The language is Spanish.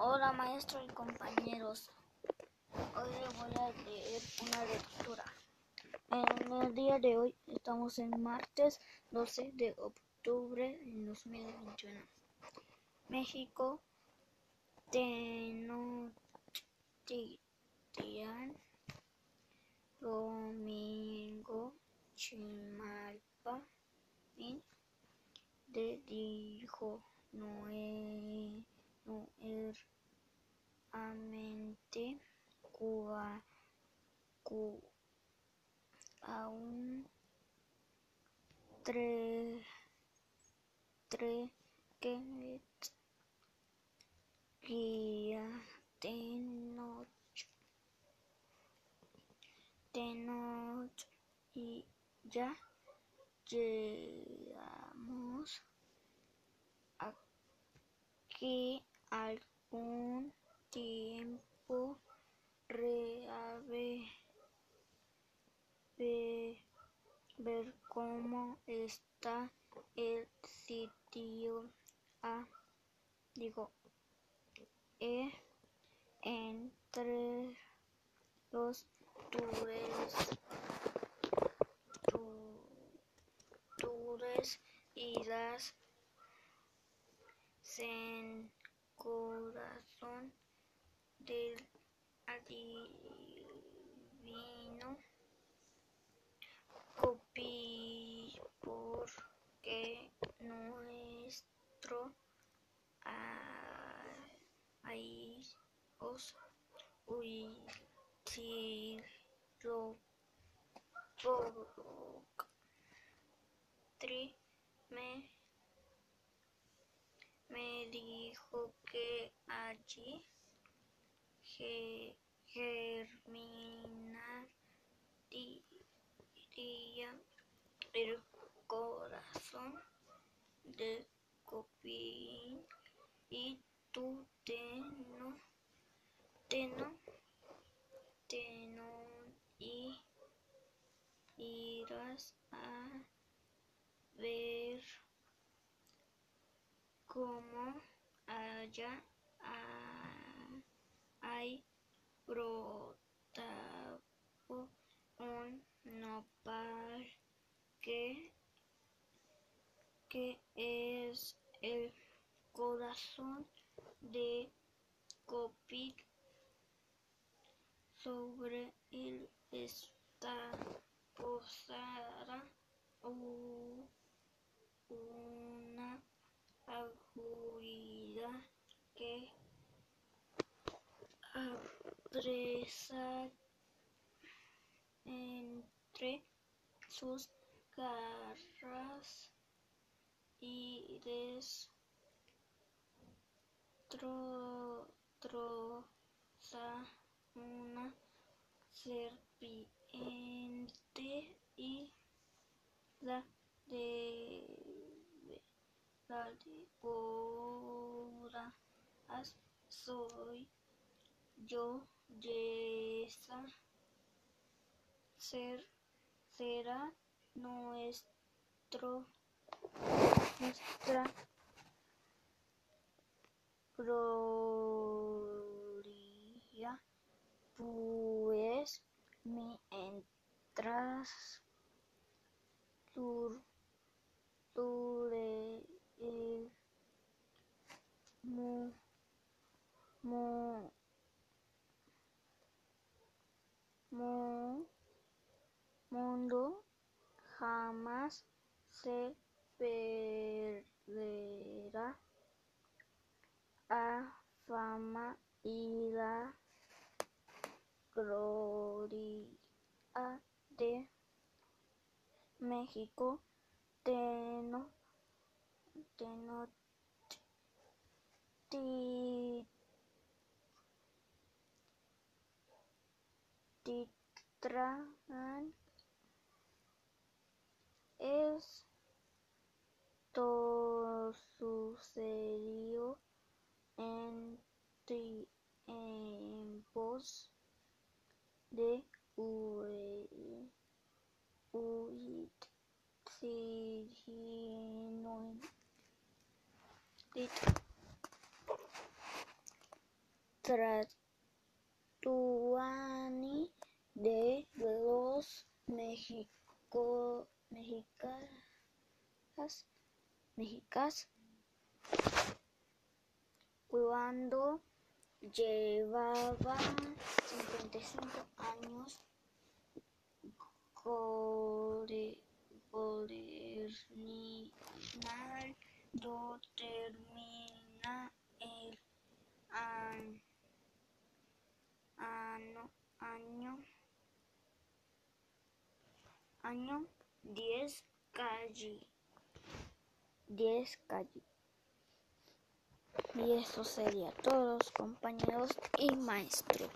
Hola maestro y compañeros. Hoy les voy a leer una lectura. En el día de hoy estamos en martes 12 de octubre de 2021. México, Tenochtitlan, Domingo, Chimalpa, de dijo Noé nuevamente Cuba, Cuba, aún tres, tres que guía de noche, de noche y ya llegamos aquí algún tiempo reave ver cómo está el sitio A. Digo, E entre los tours, y las en corazón del adivino copi porque nuestro ahí os lo tri me me dijo que allí germinaría el corazón de Copín y tú teno, teno, teno y irás a ver como allá hay brotado un nopal que, que es el corazón de Copit sobre él está posada una agudida que entre sus garras y destroza una serpiente y la de la soy yo esa ser será nuestro nuestra gloria. Pues mientras ture el mu, jamás se perderá a fama y la gloria de México. Teno Titran esto sucedió en tiempos de Tratuani de los México, mexicas, mexicas. Cuando llevaba 55 años gobernando termina el año año año 10 calle 10 calle y eso sería todos compañeros y maestro